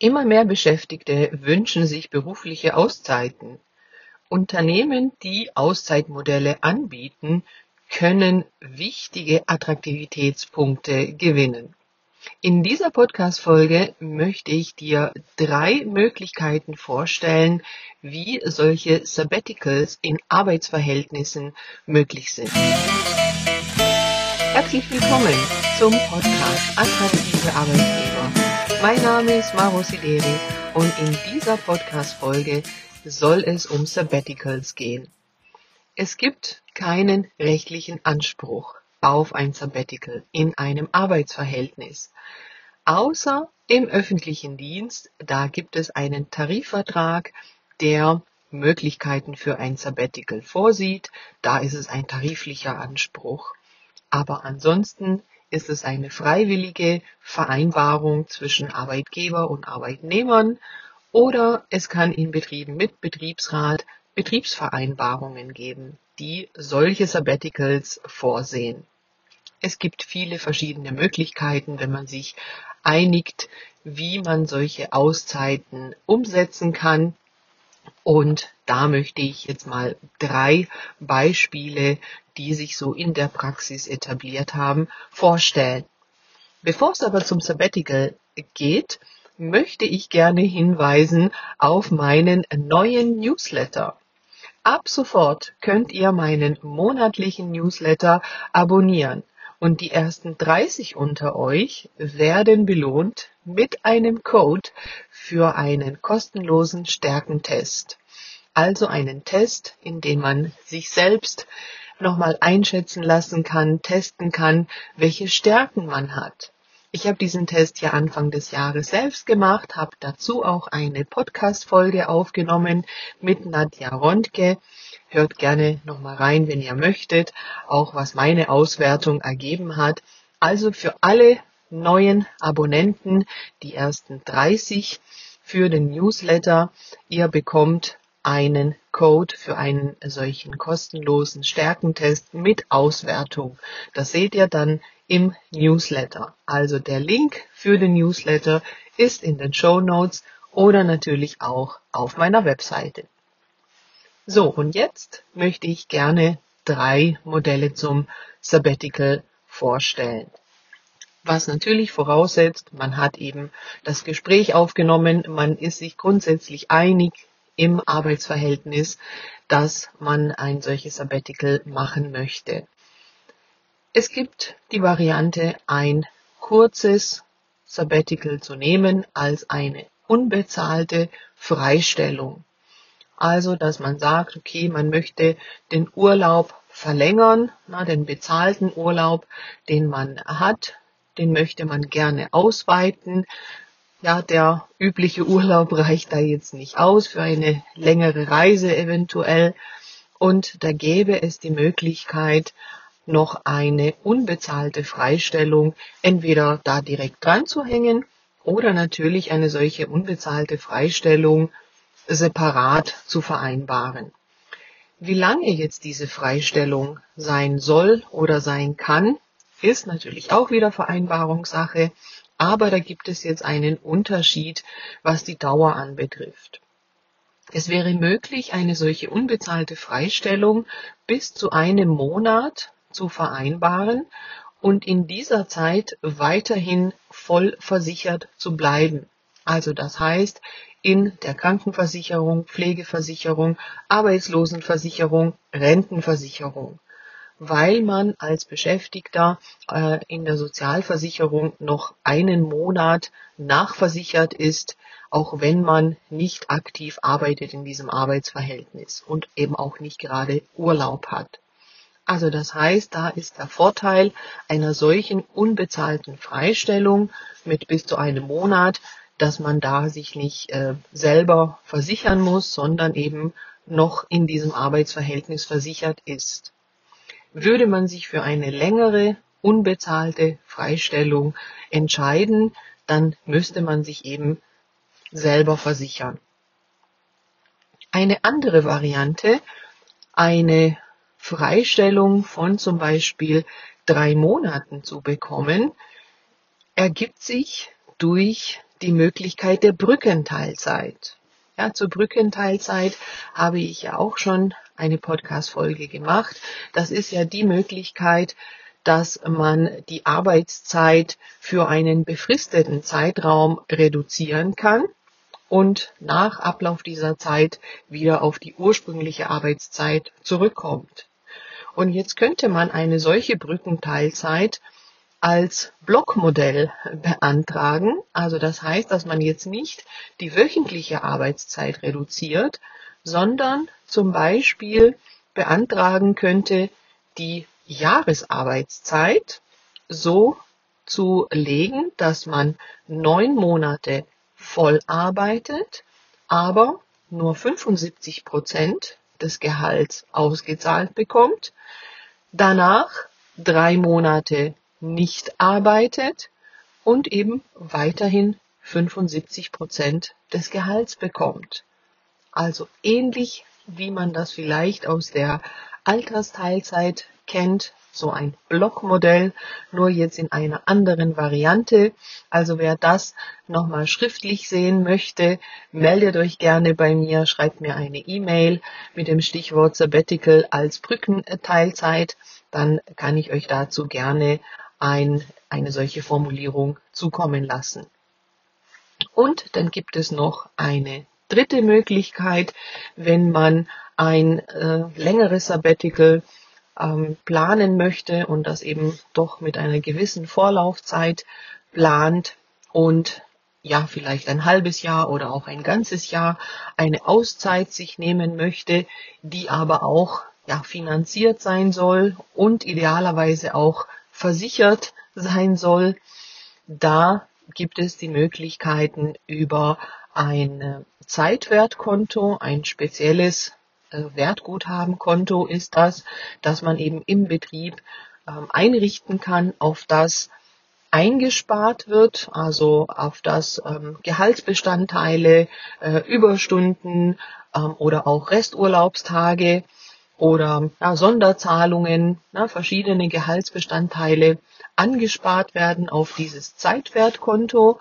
Immer mehr Beschäftigte wünschen sich berufliche Auszeiten. Unternehmen, die Auszeitmodelle anbieten, können wichtige Attraktivitätspunkte gewinnen. In dieser Podcast-Folge möchte ich dir drei Möglichkeiten vorstellen, wie solche Sabbaticals in Arbeitsverhältnissen möglich sind. Herzlich willkommen zum Podcast Attraktive Arbeitgeber. Mein Name ist Maro Sideri und in dieser Podcast-Folge soll es um Sabbaticals gehen. Es gibt keinen rechtlichen Anspruch auf ein Sabbatical in einem Arbeitsverhältnis. Außer im öffentlichen Dienst, da gibt es einen Tarifvertrag, der Möglichkeiten für ein Sabbatical vorsieht. Da ist es ein tariflicher Anspruch. Aber ansonsten ist es eine freiwillige Vereinbarung zwischen Arbeitgeber und Arbeitnehmern oder es kann in Betrieben mit Betriebsrat Betriebsvereinbarungen geben, die solche Sabbaticals vorsehen. Es gibt viele verschiedene Möglichkeiten, wenn man sich einigt, wie man solche Auszeiten umsetzen kann. Und da möchte ich jetzt mal drei Beispiele, die sich so in der Praxis etabliert haben, vorstellen. Bevor es aber zum Sabbatical geht, möchte ich gerne hinweisen auf meinen neuen Newsletter. Ab sofort könnt ihr meinen monatlichen Newsletter abonnieren und die ersten 30 unter euch werden belohnt mit einem Code für einen kostenlosen Stärkentest. Also einen Test, in dem man sich selbst nochmal einschätzen lassen kann, testen kann, welche Stärken man hat. Ich habe diesen Test ja Anfang des Jahres selbst gemacht, habe dazu auch eine Podcast-Folge aufgenommen mit Nadja Rondke. Hört gerne nochmal rein, wenn ihr möchtet, auch was meine Auswertung ergeben hat. Also für alle neuen Abonnenten, die ersten 30 für den Newsletter, ihr bekommt einen Code für einen solchen kostenlosen Stärkentest mit Auswertung. Das seht ihr dann im Newsletter. Also der Link für den Newsletter ist in den Show Notes oder natürlich auch auf meiner Webseite. So, und jetzt möchte ich gerne drei Modelle zum Sabbatical vorstellen. Was natürlich voraussetzt, man hat eben das Gespräch aufgenommen, man ist sich grundsätzlich einig im Arbeitsverhältnis, dass man ein solches Sabbatical machen möchte. Es gibt die Variante, ein kurzes Sabbatical zu nehmen als eine unbezahlte Freistellung. Also, dass man sagt, okay, man möchte den Urlaub verlängern, na, den bezahlten Urlaub, den man hat, den möchte man gerne ausweiten. Ja, der übliche Urlaub reicht da jetzt nicht aus für eine längere Reise eventuell. Und da gäbe es die Möglichkeit, noch eine unbezahlte Freistellung entweder da direkt dran zu hängen oder natürlich eine solche unbezahlte Freistellung separat zu vereinbaren. Wie lange jetzt diese Freistellung sein soll oder sein kann, ist natürlich auch wieder Vereinbarungssache, aber da gibt es jetzt einen Unterschied, was die Dauer anbetrifft. Es wäre möglich, eine solche unbezahlte Freistellung bis zu einem Monat zu vereinbaren und in dieser Zeit weiterhin voll versichert zu bleiben. Also das heißt, in der Krankenversicherung, Pflegeversicherung, Arbeitslosenversicherung, Rentenversicherung, weil man als Beschäftigter äh, in der Sozialversicherung noch einen Monat nachversichert ist, auch wenn man nicht aktiv arbeitet in diesem Arbeitsverhältnis und eben auch nicht gerade Urlaub hat. Also das heißt, da ist der Vorteil einer solchen unbezahlten Freistellung mit bis zu einem Monat, dass man da sich nicht äh, selber versichern muss, sondern eben noch in diesem Arbeitsverhältnis versichert ist. Würde man sich für eine längere unbezahlte Freistellung entscheiden, dann müsste man sich eben selber versichern. Eine andere Variante, eine Freistellung von zum Beispiel drei Monaten zu bekommen, ergibt sich durch die Möglichkeit der Brückenteilzeit. Ja, zur Brückenteilzeit habe ich ja auch schon eine Podcast-Folge gemacht. Das ist ja die Möglichkeit, dass man die Arbeitszeit für einen befristeten Zeitraum reduzieren kann und nach Ablauf dieser Zeit wieder auf die ursprüngliche Arbeitszeit zurückkommt. Und jetzt könnte man eine solche Brückenteilzeit als Blockmodell beantragen. Also das heißt, dass man jetzt nicht die wöchentliche Arbeitszeit reduziert, sondern zum Beispiel beantragen könnte, die Jahresarbeitszeit so zu legen, dass man neun Monate voll arbeitet, aber nur 75 Prozent des Gehalts ausgezahlt bekommt, danach drei Monate nicht arbeitet und eben weiterhin 75 Prozent des Gehalts bekommt. Also ähnlich wie man das vielleicht aus der Altersteilzeit kennt, so ein Blockmodell, nur jetzt in einer anderen Variante. Also wer das nochmal schriftlich sehen möchte, meldet euch gerne bei mir, schreibt mir eine E-Mail mit dem Stichwort Sabbatical als Brückenteilzeit. Dann kann ich euch dazu gerne ein, eine solche Formulierung zukommen lassen. Und dann gibt es noch eine dritte Möglichkeit, wenn man ein äh, längeres Sabbatical ähm, planen möchte und das eben doch mit einer gewissen Vorlaufzeit plant und ja, vielleicht ein halbes Jahr oder auch ein ganzes Jahr eine Auszeit sich nehmen möchte, die aber auch ja, finanziert sein soll und idealerweise auch versichert sein soll. Da gibt es die Möglichkeiten über ein Zeitwertkonto, ein spezielles äh, Wertguthabenkonto ist das, dass man eben im Betrieb ähm, einrichten kann, auf das eingespart wird, also auf das ähm, Gehaltsbestandteile, äh, Überstunden ähm, oder auch Resturlaubstage oder ja, Sonderzahlungen, na, verschiedene Gehaltsbestandteile angespart werden auf dieses Zeitwertkonto.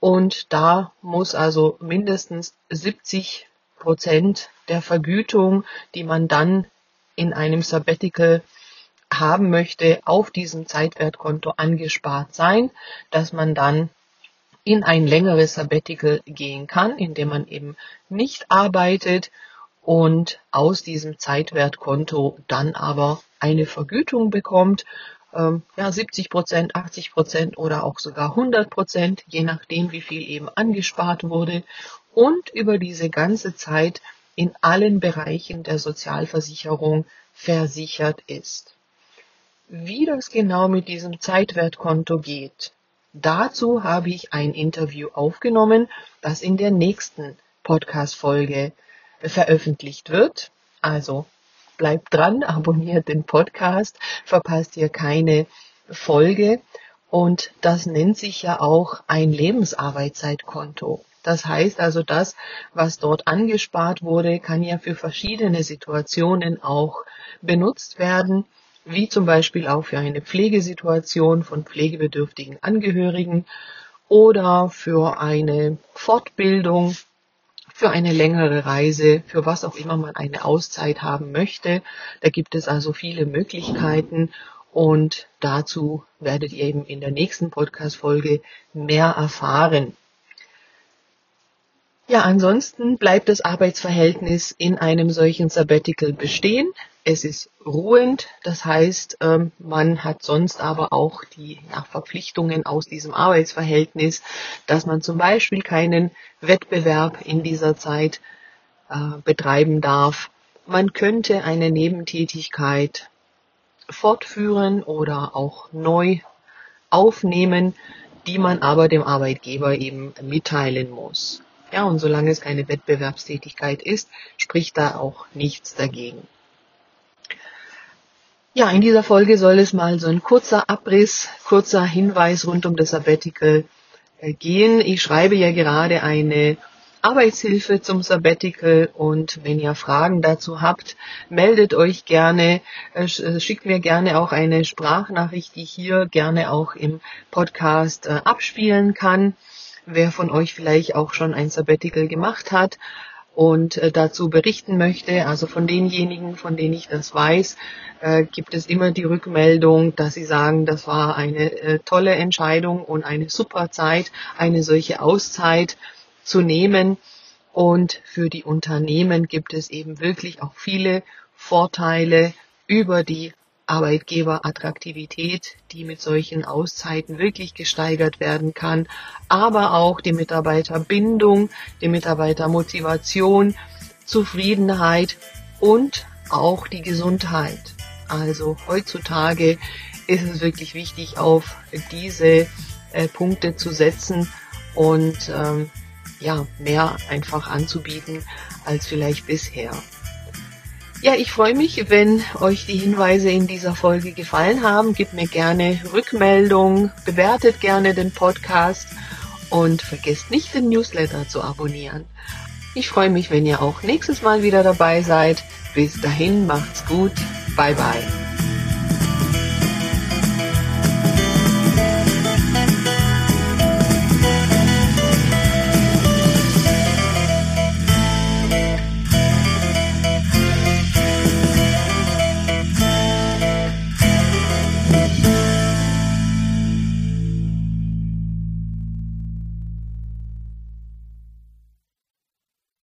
Und da muss also mindestens 70 Prozent der Vergütung, die man dann in einem Sabbatical haben möchte, auf diesem Zeitwertkonto angespart sein, dass man dann in ein längeres Sabbatical gehen kann, indem man eben nicht arbeitet und aus diesem Zeitwertkonto dann aber eine Vergütung bekommt, ähm, ja 70 Prozent, 80 Prozent oder auch sogar 100 Prozent, je nachdem, wie viel eben angespart wurde und über diese ganze Zeit in allen Bereichen der Sozialversicherung versichert ist. Wie das genau mit diesem Zeitwertkonto geht, dazu habe ich ein Interview aufgenommen, das in der nächsten Podcast-Folge veröffentlicht wird. Also bleibt dran, abonniert den Podcast, verpasst ihr keine Folge. Und das nennt sich ja auch ein Lebensarbeitszeitkonto. Das heißt also, das, was dort angespart wurde, kann ja für verschiedene Situationen auch benutzt werden, wie zum Beispiel auch für eine Pflegesituation von pflegebedürftigen Angehörigen oder für eine Fortbildung, für eine längere Reise, für was auch immer man eine Auszeit haben möchte. Da gibt es also viele Möglichkeiten und dazu werdet ihr eben in der nächsten Podcast-Folge mehr erfahren. Ja, ansonsten bleibt das Arbeitsverhältnis in einem solchen Sabbatical bestehen. Es ist ruhend, das heißt, ähm, man hat sonst aber auch die Verpflichtungen aus diesem Arbeitsverhältnis, dass man zum Beispiel keinen Wettbewerb in dieser Zeit äh, betreiben darf. Man könnte eine Nebentätigkeit fortführen oder auch neu aufnehmen, die man aber dem Arbeitgeber eben mitteilen muss. Ja, und solange es keine Wettbewerbstätigkeit ist, spricht da auch nichts dagegen. Ja, in dieser Folge soll es mal so ein kurzer Abriss, kurzer Hinweis rund um das Sabbatical äh, gehen. Ich schreibe ja gerade eine Arbeitshilfe zum Sabbatical und wenn ihr Fragen dazu habt, meldet euch gerne, äh, äh, schickt mir gerne auch eine Sprachnachricht, die ich hier gerne auch im Podcast abspielen kann. Wer von euch vielleicht auch schon ein Sabbatical gemacht hat und äh, dazu berichten möchte. Also von denjenigen, von denen ich das weiß, äh, gibt es immer die Rückmeldung, dass sie sagen, das war eine äh, tolle Entscheidung und eine super Zeit, eine solche Auszeit zu nehmen. Und für die Unternehmen gibt es eben wirklich auch viele Vorteile über die Arbeitgeberattraktivität, die mit solchen Auszeiten wirklich gesteigert werden kann, aber auch die Mitarbeiterbindung, die Mitarbeitermotivation, Zufriedenheit und auch die Gesundheit. Also heutzutage ist es wirklich wichtig, auf diese äh, Punkte zu setzen und ähm, ja, mehr einfach anzubieten als vielleicht bisher. Ja, ich freue mich, wenn euch die Hinweise in dieser Folge gefallen haben. Gebt mir gerne Rückmeldung, bewertet gerne den Podcast und vergesst nicht den Newsletter zu abonnieren. Ich freue mich, wenn ihr auch nächstes Mal wieder dabei seid. Bis dahin macht's gut. Bye bye.